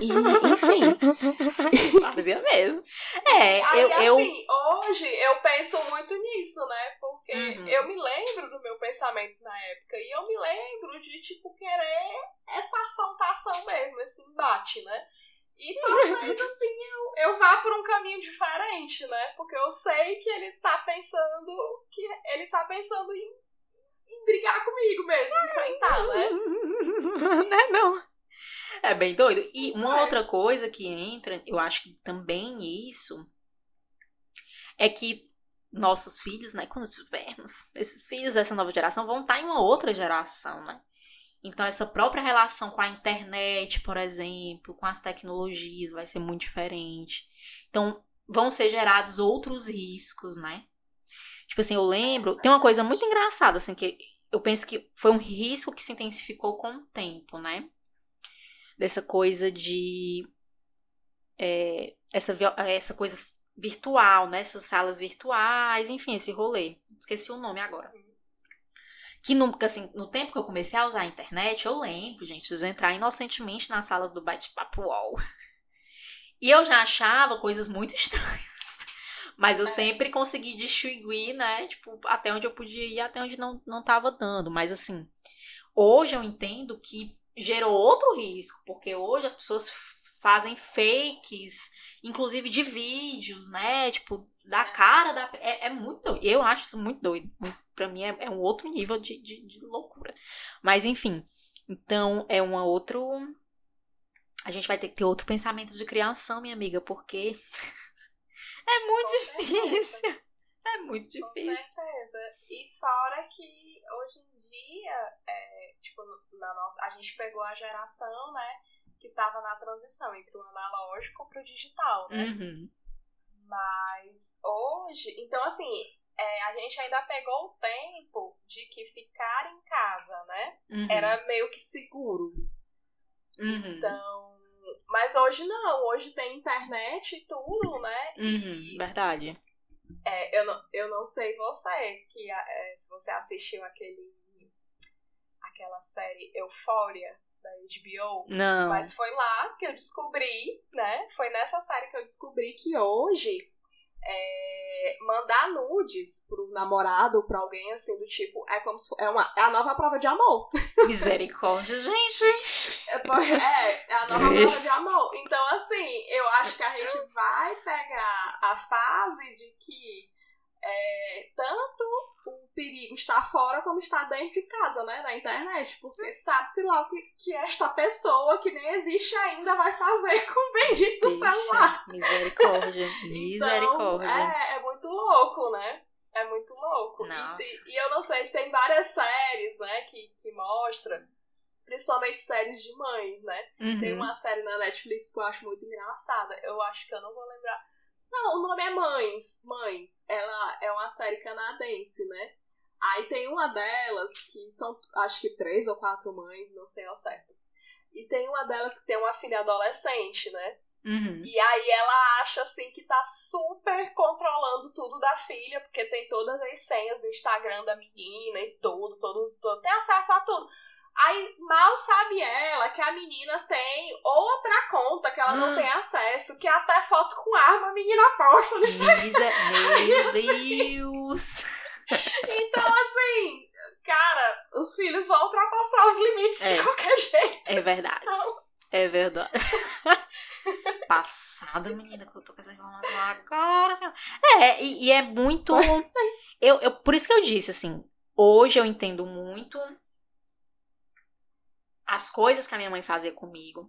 E, enfim. (laughs) Fazia mesmo. É, Aí, eu, eu, assim, hoje eu penso muito nisso, né? Porque Uhum. eu me lembro do meu pensamento na época. E eu me lembro de, tipo, querer essa afrontação mesmo, esse embate, né? E talvez, (laughs) assim, eu, eu vá por um caminho diferente, né? Porque eu sei que ele tá pensando que ele tá pensando em, em brigar comigo mesmo, enfrentar, né? (laughs) não é não. É bem doido. E uma É. outra coisa que entra, eu acho que também isso, é que nossos filhos, né, quando tivermos, esses filhos dessa nova geração vão estar em uma outra geração, né? Então, essa própria relação com a internet, por exemplo, com as tecnologias, vai ser muito diferente. Então, vão ser gerados outros riscos, né? Tipo assim, eu lembro. Tem uma coisa muito engraçada, assim, que eu penso que foi um risco que se intensificou com o tempo, né? Dessa coisa de. é, essa, vi- essa coisa virtual, né? Essas salas virtuais, enfim, esse rolê. Esqueci o nome agora. Que no, assim, no tempo que eu comecei a usar a internet, eu lembro, gente, de entrar inocentemente nas salas do bate-papo UOL. E eu já achava coisas muito (laughs) estranhas. Mas eu sempre consegui distinguir, né? Tipo, até onde eu podia ir, até onde não, não tava dando. Mas assim, hoje eu entendo que gerou outro risco, porque hoje as pessoas fazem fakes, inclusive de vídeos, né? Tipo, da cara da. É, é muito doido. Eu acho isso muito doido. Pra mim é, é um outro nível de, de, de loucura. Mas enfim. Então é uma outro. a gente vai ter que ter outro pensamento de criação, minha amiga, porque (laughs) é muito Com difícil. É muito Com difícil. certeza. E fora que hoje em dia, é, tipo, na nossa, a gente pegou a geração, né, que tava na transição entre o analógico pro digital, né? Uhum. Mas hoje, então assim, é, a gente ainda pegou o tempo de que ficar em casa, né? Uhum. Era meio que seguro. Uhum. Então. Mas hoje não, hoje tem internet e tudo, né? Uhum. Verdade. É, eu, não, eu não sei você, que é, se você assistiu aquele. aquela série Euphoria da HBO. Não. Mas foi lá que eu descobri, né? Foi nessa série que eu descobri que hoje é, mandar nudes pro namorado ou pra alguém assim do tipo é como se é, uma, é a nova prova de amor. (laughs) Misericórdia, gente. É, é, é a nova prova Isso. de amor. Então, assim, eu acho que a gente vai pegar a fase de que é, tanto o perigo está fora como está dentro de casa, né? Na internet. Porque sabe-se lá o que, que esta pessoa que nem existe ainda vai fazer (laughs) com o bendito celular. Ixi, Misericórdia. (laughs) Então, Misericórdia. é, é muito louco, né? É muito louco. E, e eu não sei, tem várias séries, né, que, que mostra, principalmente séries de mães, né? Uhum. Tem uma série na Netflix que eu acho muito engraçada. Eu acho que eu não vou lembrar. Não, o nome é Mães. Mães. Ela é uma série canadense, né? Aí tem uma delas que são, acho que três ou quatro mães, não sei ao certo. E tem uma delas que tem uma filha adolescente, né? Uhum. E aí ela acha assim que tá super controlando tudo da filha, porque tem todas as senhas do Instagram da menina e tudo, todos, todo, tem acesso a tudo. Aí mal sabe ela que a menina tem outra conta que ela não Ah. tem acesso, que até foto com arma a menina posta no Instagram. Meu (laughs) Deus. Então, assim, cara, os filhos vão ultrapassar os limites É. de qualquer jeito. É verdade. É verdade. (laughs) Passada, menina, que eu tô com essa informação agora. Ó. é, e, e é muito. Eu, eu, por isso que eu disse, assim, hoje eu entendo muito as coisas que a minha mãe fazia comigo.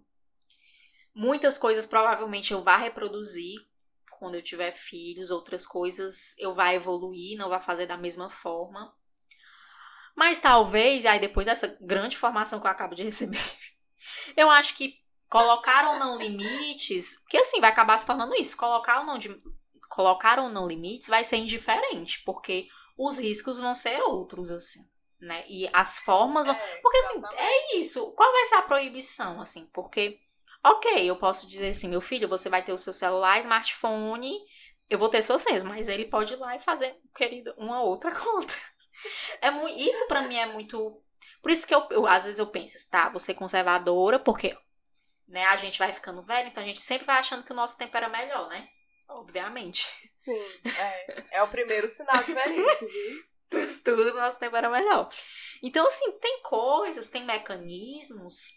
Muitas coisas provavelmente eu vá reproduzir quando eu tiver filhos, outras coisas eu vá evoluir, não vá fazer da mesma forma. Mas talvez, aí depois dessa grande formação que eu acabo de receber, (laughs) eu acho que colocar ou não limites, porque assim vai acabar se tornando isso, colocar ou não de, colocar ou não limites vai ser indiferente, porque os riscos vão ser outros assim, né? E as formas É, porque assim, exatamente. é isso. Qual vai ser a proibição, assim? Porque, ok, eu posso dizer assim, meu filho, você vai ter o seu celular, smartphone, eu vou ter suas senhas, mas ele pode ir lá e fazer, querido, uma outra (laughs) conta. É muito, isso pra mim é muito. Por isso que eu, eu, às vezes eu penso, tá, você é conservadora, porque né, a gente vai ficando velho, então a gente sempre vai achando que o nosso tempo era melhor, né? Obviamente. Sim, é. É o primeiro sinal de velhice, viu? (laughs) Tudo no nosso tempo era melhor. Então, assim, tem coisas, tem mecanismos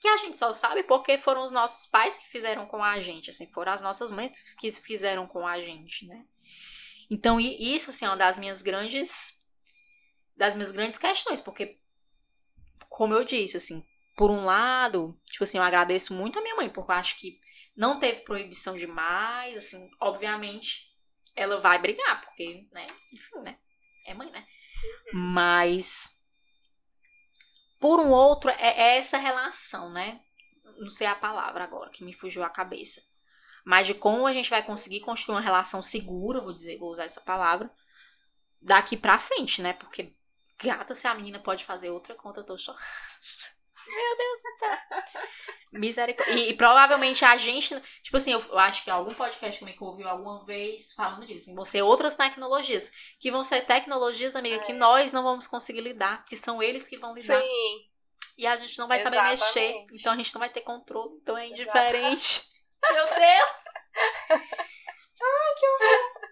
que a gente só sabe porque foram os nossos pais que fizeram com a gente, assim, foram as nossas mães que fizeram com a gente, né? Então, isso, assim, é uma das minhas grandes das minhas grandes questões, porque como eu disse, assim, por um lado, tipo assim, eu agradeço muito a minha mãe, porque eu acho que não teve proibição demais, assim, obviamente ela vai brigar, porque, né, enfim, né, é mãe, né? Mas, por um outro, é, é essa relação, né? Não sei a palavra agora, que me fugiu a cabeça. Mas de como a gente vai conseguir construir uma relação segura, vou dizer, vou usar essa palavra, daqui pra frente, né? Porque, gata, se a menina pode fazer outra conta, eu tô só. Meu Deus do céu. Misericórdia. E, e provavelmente a gente. Tipo assim, eu, acho que algum podcast que me ouviu alguma vez falando disso. Assim, vão ser outras tecnologias. Que vão ser tecnologias, amiga, que É. nós não vamos conseguir lidar. Que são eles que vão lidar. Sim, E a gente não vai saber mexer. Exatamente. Então a gente não vai ter controle. Então é indiferente. (laughs) Meu Deus! (laughs)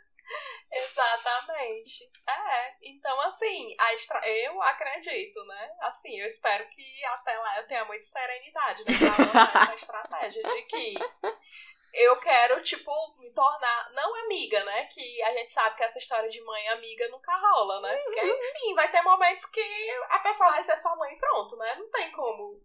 exatamente. É, então assim, a estra... eu acredito, né? Assim, eu espero que até lá eu tenha muita serenidade né, pra (laughs) essa estratégia de que eu quero, tipo, me tornar, não amiga, né? Que a gente sabe que essa história de mãe amiga nunca rola, né? Porque, enfim, vai ter momentos que a pessoa vai ser sua mãe e pronto, né? Não tem como.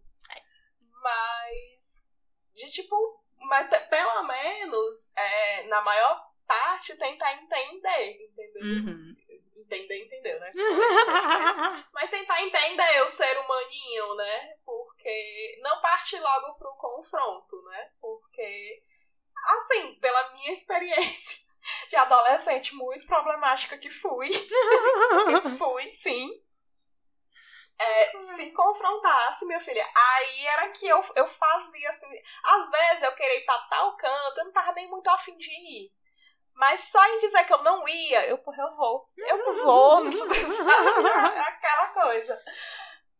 Mas De tipo, mas pelo menos, é, na maior parte, tentar entender, entendeu? Uhum. Entender, entendeu, né? mas, (laughs) mas tentar entender o ser humaninho, né? Porque não parte logo pro confronto, né? Porque, assim, pela minha experiência de adolescente muito problemática que fui, (laughs) fui sim, é, se confrontasse, minha filha, aí era que eu, eu fazia assim. Às vezes eu queria ir pra tal canto, eu não tava nem muito afim de ir. Mas só em dizer que eu não ia, eu, porra, eu vou. Eu vou, (laughs) aquela coisa.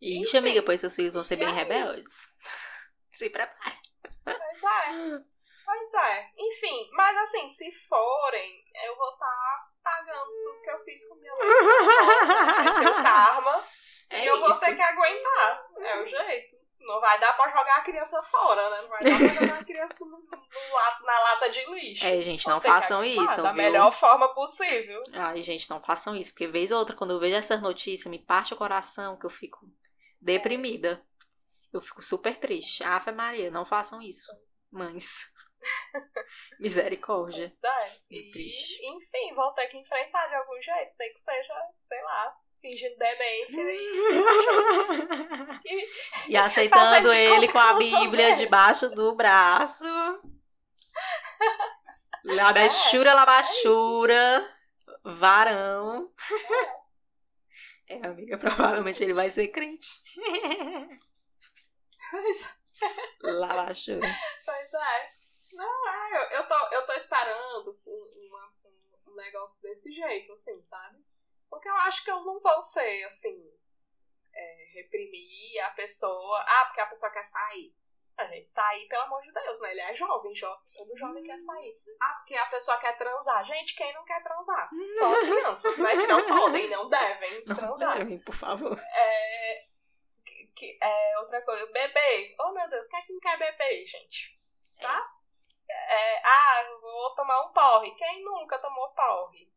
Ixi, Enfim, amiga, pois seus filhos vão ser bem é rebeldes. (laughs) Se prepare. Pois é. Pois é. Enfim, mas assim, se forem, eu vou estar tá pagando tudo que eu fiz com minha mãe. Vai ser o karma. É e eu vou ter que aguentar. É o jeito. Não vai dar pra jogar a criança fora, né? Não vai dar pra jogar a criança no, no, na lata de lixo. É, gente, não façam isso. Da viu? melhor forma possível. Ai, gente, não façam isso. Porque vez ou outra, quando eu vejo essas notícias, me parte o coração que eu fico deprimida. Eu fico super triste. Ave Maria, não façam isso, mães. (laughs) Misericórdia. Pois é. E, triste. Enfim, vou ter que enfrentar de algum jeito. Tem que seja, sei lá, fingindo demência e, (laughs) e aceitando ele com a Bíblia debaixo do braço. Labachura, é, labachura, é varão. É. é, amiga, provavelmente ele vai ser crente. Pois é. Labachura. Pois é. Não, é, eu, eu, tô, eu tô esperando um, uma, um negócio desse jeito, assim, sabe? Porque eu acho que eu não vou ser, assim, é, reprimir a pessoa. Ah, porque a pessoa quer sair. A gente sair, pelo amor de Deus, né? Ele é jovem, jovem todo jovem quer sair. Ah, porque a pessoa quer transar. Gente, quem não quer transar? Só crianças, né? Que não (laughs) podem, não devem não transar. Devem, por favor. É, que, é outra coisa. Bebê. Oh, meu Deus, quem é que não quer beber, gente? Sabe? É. É, ah, vou tomar um porre. Quem nunca tomou porre?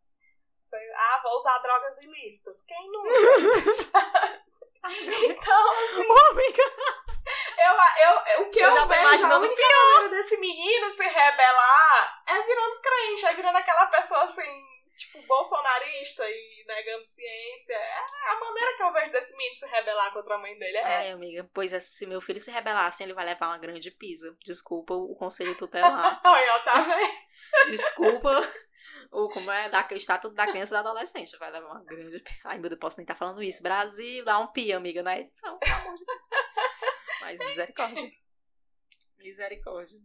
Ah, vou usar drogas ilícitas. Quem nunca? (laughs) então, assim, amiga. Eu, eu, o que eu, eu já tô imaginando o pior desse menino se rebelar é virando crente, é virando aquela pessoa assim, tipo, bolsonarista e negando ciência. É a maneira que eu vejo desse menino se rebelar contra a mãe dele. É, é amiga, pois é, se meu filho se rebelar assim, ele vai levar uma grande pisa. Desculpa o conselho tutelar. (laughs) Olha, tá vendo? Desculpa ou como é da, o estatuto da criança e do adolescente. Vai dar uma grande. Ai, meu Deus, posso nem estar tá falando isso. Brasil, dá um pi, amiga, na edição, pelo amor de Deus. Mas misericórdia. Misericórdia.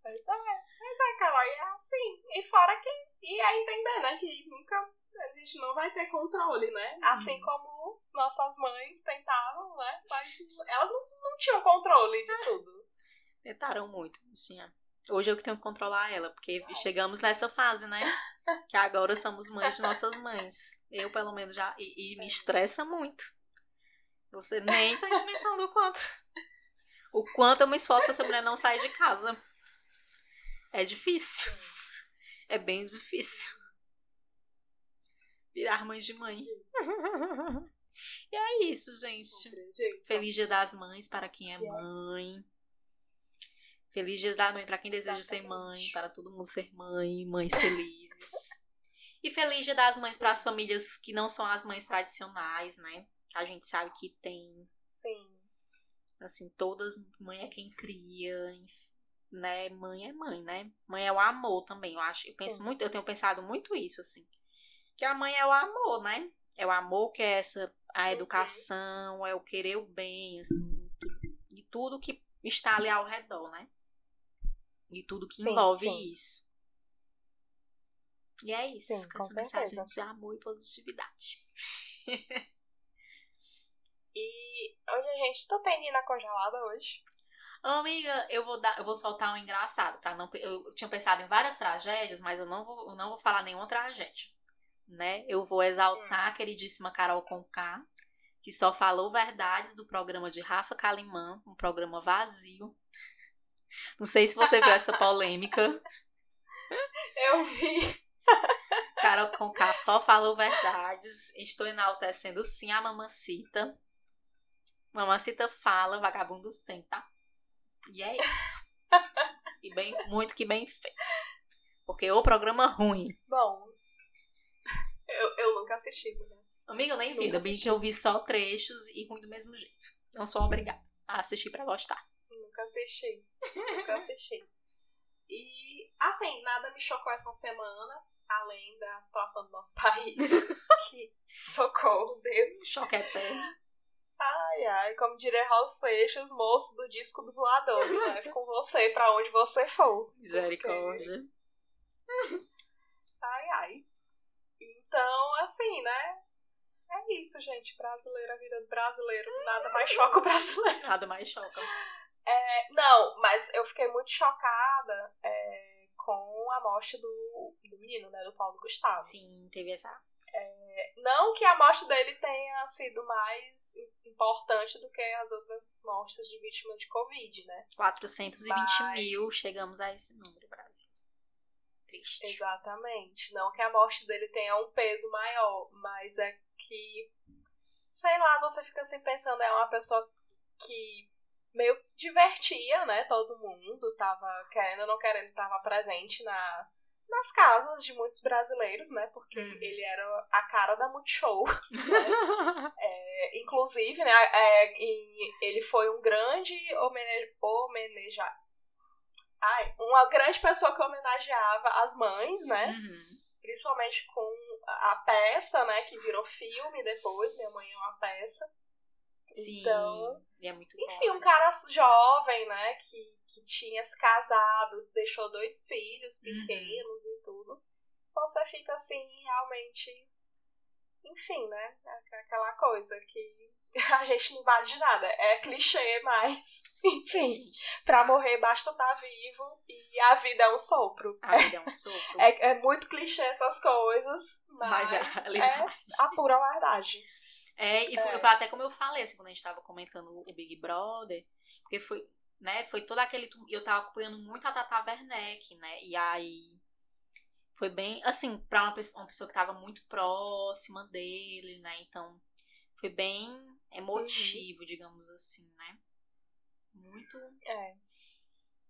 Pois é. Pois é, Carol, e é assim. E fora que. E é entender, né? Que nunca. A gente não vai ter controle, né? Uhum. Assim como nossas mães tentavam, né? Mas elas não, não tinham controle de tudo. Tentaram muito, tinha. Hoje eu que tenho que controlar ela, porque chegamos nessa fase, né? Que agora somos mães de nossas mães. Eu, pelo menos, já. E, e me estressa muito. Você nem tem dimensão do quanto. O quanto eu me esforço pra essa mulher não sair de casa. É difícil. É bem difícil. Virar mãe de mãe. E é isso, gente. Feliz Dia das Mães para quem é mãe. Feliz Dias da Mãe para quem deseja Exatamente. ser mãe, para todo mundo ser mãe, mães felizes. (laughs) e feliz Dia das Mães para as famílias que não são as mães tradicionais, né? A gente sabe que tem. Sim. Assim, todas. Mãe é quem cria, né? Mãe é mãe, né? Mãe é o amor também, eu acho. Eu penso muito, eu tenho pensado muito isso, assim. Que a mãe é o amor, né? É o amor que é essa a educação, é o querer o bem, assim, e tudo que está ali ao redor, né? E tudo que sim, envolve sim. isso. E é isso, sim, com, essa certeza. mensagem de amor e positividade. (laughs) e hoje, gente, tô tendo na congelada hoje. amiga, eu vou dar, eu vou soltar um engraçado para não eu tinha pensado em várias tragédias, mas eu não vou, eu não vou falar nenhuma tragédia, né? Eu vou exaltar a queridíssima Carol Conká, que só falou verdades do programa de Rafa Kalimã, um programa vazio. Não sei se você viu essa polêmica. (laughs) Eu vi. Carol com só falou verdades. Estou enaltecendo sim a mamacita. Mamacita fala, vagabundos tem, tá? E é isso. e bem, muito que bem feito. Porque o programa ruim. Bom, eu, eu nunca assisti, mulher. Amiga, eu nem vi, ainda bem que eu vi só trechos e ruim do mesmo jeito. Não sou obrigada a assistir pra gostar. Nunca assisti. Nunca. E, assim, nada me chocou essa semana, além da situação do nosso (laughs) país. que, socorro, Deus. Choque eterno. Ai, ai, como diria Raul Seixas, moço do disco do voador. Leve com você pra onde você for. Misericórdia. Ai, ai. Então, assim, né? É isso, gente. Brasileiro, a vida do brasileiro. Nada mais choca o brasileiro. Nada mais choca. É, não, mas eu fiquei muito chocada é, com a morte do, do menino, né? Do Paulo Gustavo. Sim, teve essa. Não que a morte dele tenha sido mais importante do que as outras mortes de vítima de Covid, né? 420 Mas- mil, chegamos a esse número, Brasil. Triste. Exatamente. Não que a morte dele tenha um peso maior, mas é que, sei lá, você fica assim pensando, é uma pessoa que meio divertia, né? Todo mundo tava querendo ou não querendo, tava presente na, nas casas de muitos brasileiros, né? Porque Uhum. ele era a cara da Multishow. (laughs) É, inclusive, né? é, em- ele foi um grande homene, homenagear. Ai, uma grande pessoa que homenageava as mães, né? Uhum. Principalmente com a peça, né? Que virou filme depois. Minha mãe é uma peça. Sim. Então, é muito enfim, bom. um cara jovem, né? Que, que tinha se casado, deixou dois filhos pequenos e tudo. Você fica assim, realmente. Enfim, né? Aquela coisa que (laughs) a gente não vale de nada. É clichê, mas. (laughs) Enfim, pra morrer basta estar vivo e a vida é um sopro. a vida é um (laughs) sopro. É, é muito clichê essas coisas, mas, mas é a é a pura verdade. É, e foi, É. foi até como eu falei, assim, quando a gente tava comentando o Big Brother, porque foi, né, foi todo aquele. Eu tava acompanhando muito a Tata Werneck, né? E aí. Foi bem, assim, pra uma pessoa, uma pessoa que tava muito próxima dele, né? Então, foi bem emotivo, digamos assim, né? Muito. É.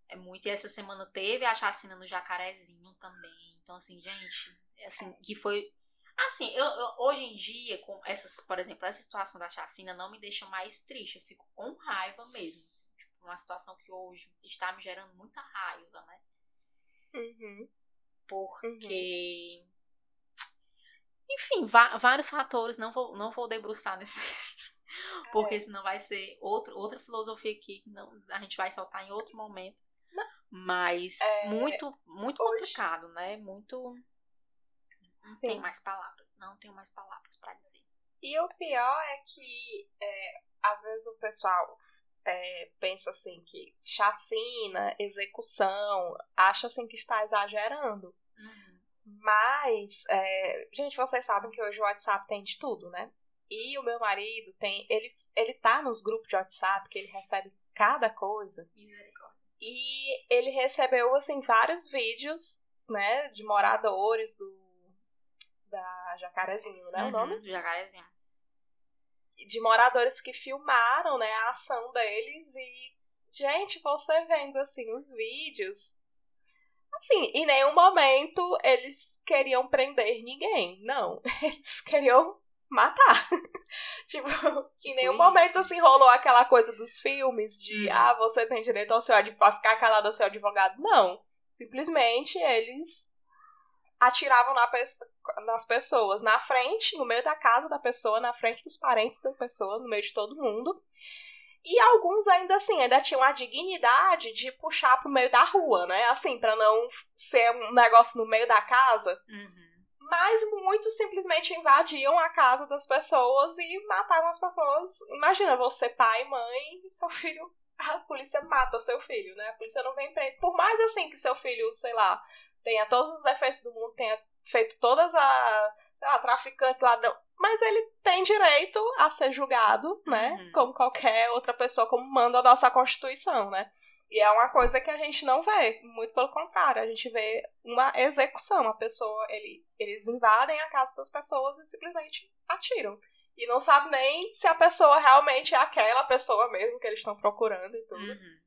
É muito. E essa semana teve a chacina no Jacarezinho também. Então, assim, gente, é assim, que foi. Assim, eu, eu- hoje em dia, com essas, por exemplo, essa situação da chacina não me deixa mais triste. Eu fico com raiva mesmo. Assim, tipo, uma situação que hoje está me gerando muita raiva, né? Uhum. Porque. Enfim, va- vários fatores. Não vou, não vou debruçar nesse. (laughs) Porque senão vai ser outro, outra filosofia aqui que não, a gente vai soltar em outro momento. Mas É, muito, muito hoje- complicado, né? Muito. Não Sim. tenho mais palavras. Não tenho mais palavras pra dizer. E o pior é que é, às vezes o pessoal é, pensa assim que chacina, execução, acha assim que está exagerando. Mas, é, gente, vocês sabem que hoje o WhatsApp tem de tudo, né? E o meu marido tem. Ele, ele tá nos grupos de WhatsApp que ele recebe cada coisa. Misericórdia. E ele recebeu, assim, vários vídeos, né, de moradores do. Da Jacarezinho, né? O nome? Uhum, Jacarezinho. de moradores que filmaram, né, a ação deles e gente, você vendo assim os vídeos, assim, em nenhum momento eles queriam prender ninguém, não, (laughs) eles queriam matar. (laughs) tipo, em nenhum isso. momento assim rolou aquela coisa dos filmes de, Uhum. ah, você tem direito ao seu advogado, ficar calado ao seu advogado, não. Simplesmente eles atiravam na pe- nas pessoas, na frente, no meio da casa da pessoa, na frente dos parentes da pessoa, no meio de todo mundo. E alguns ainda assim, ainda tinham a dignidade de puxar pro meio da rua, né? Assim, pra não ser um negócio no meio da casa. Uhum. Mas muitos simplesmente invadiam a casa das pessoas e matavam as pessoas. Imagina você, pai, mãe, seu filho. (laughs) A polícia mata o seu filho, né? A polícia não vem prender. Por mais assim que seu filho, sei lá, tenha todos os defeitos do mundo, tenha feito todas a. Ah, traficante, ladrão. Mas ele tem direito a ser julgado, né? Uhum. Como qualquer outra pessoa, como manda a nossa Constituição, né? E é uma coisa que a gente não vê, muito pelo contrário, a gente vê uma execução. A pessoa, ele, eles invadem a casa das pessoas e simplesmente atiram. E não sabe nem se a pessoa realmente é aquela pessoa mesmo que eles estão procurando e tudo. Uhum.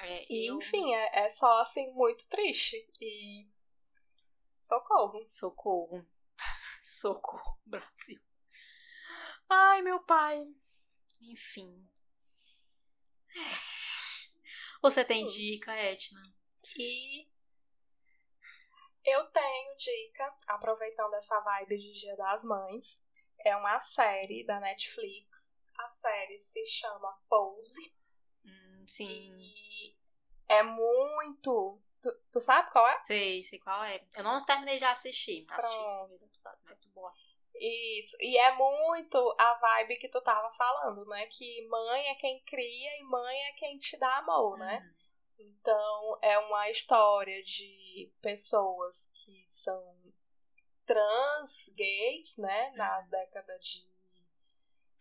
É, E, eu- enfim, é, é só assim, muito triste. E. Socorro. Socorro. (laughs) Socorro, Brasil. Ai, meu pai. Enfim. Você tem Hum. dica, Etna? E eu tenho dica, aproveitando essa vibe de Dia das Mães. É uma série da Netflix. A série se chama Pose. Sim. E é muito. Tu, tu sabe qual é? Sei, sei qual é. Eu não terminei de assistir. Assisti Pronto. primeiros episódios. Muito boa. Isso. E é muito a vibe que tu tava falando, né? Que mãe é quem cria e mãe é quem te dá amor, né? Uhum. Então, é uma história de pessoas que são trans, gays, né? Na década de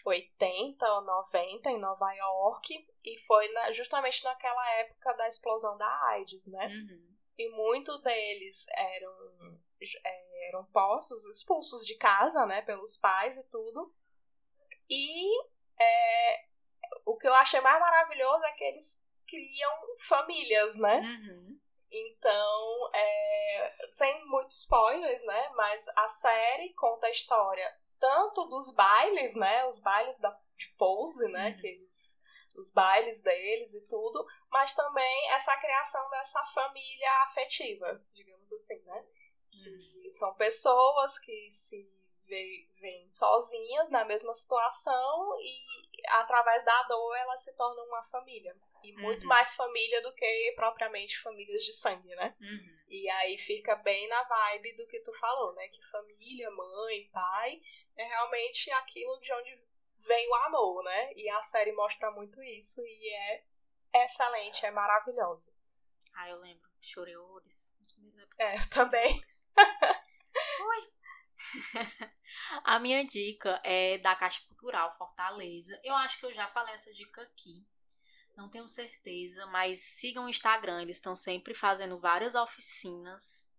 80 ou 90 em Nova York. E foi na- justamente naquela época da explosão da AIDS, né? Uhum. E muitos deles eram, é, eram postos, expulsos de casa, né? Pelos pais e tudo. E é, o que eu achei mais maravilhoso é que eles criam famílias, né? Uhum. Então, é, sem muitos spoilers, né? Mas a série conta a história tanto dos bailes, né? Os bailes da, de pose, né? Uhum. Que eles, os bailes deles e tudo, mas também essa criação dessa família afetiva, digamos assim, né? Que são pessoas que se vê- veem sozinhas na mesma situação e através da dor elas se tornam uma família. E muito Uhum. mais família do que propriamente famílias de sangue, né? Uhum. E aí fica bem na vibe do que tu falou, né? Que família, mãe, pai é realmente aquilo de onde vem o amor, né? E a série mostra muito isso e é excelente, é maravilhosa. Ah, eu lembro. Chorei horrores. É, eu também. (laughs) Oi. (laughs) A minha dica é da Caixa Cultural Fortaleza. Eu acho que eu já falei essa dica aqui. Não tenho certeza, mas sigam o Instagram. Eles estão sempre fazendo várias oficinas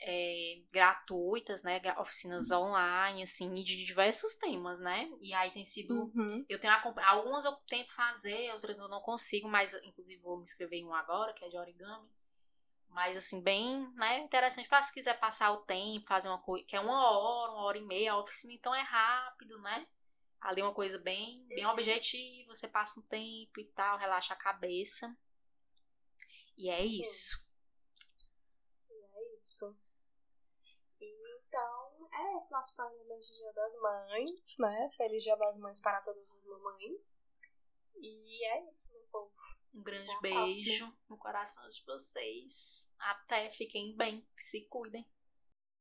é, gratuitas, né? Oficinas online, assim, de diversos temas, né? E aí tem sido Uhum. eu tenho. Algumas eu tento fazer, outras eu não consigo, mas inclusive vou me inscrever em um agora, que é de origami. Mas assim, bem né, interessante para se quiser passar o tempo, fazer uma coisa, que é uma hora, uma hora e meia, a oficina então é rápido, né? Ali uma coisa bem, bem objetiva, você passa um tempo e tal, relaxa a cabeça. E é Sim. isso. É isso. É esse nosso programa de Dia das Mães, né? Feliz Dia das Mães para todas as mamães. E é isso, meu povo. Um grande Até beijo no coração de vocês. Até, fiquem bem, se cuidem.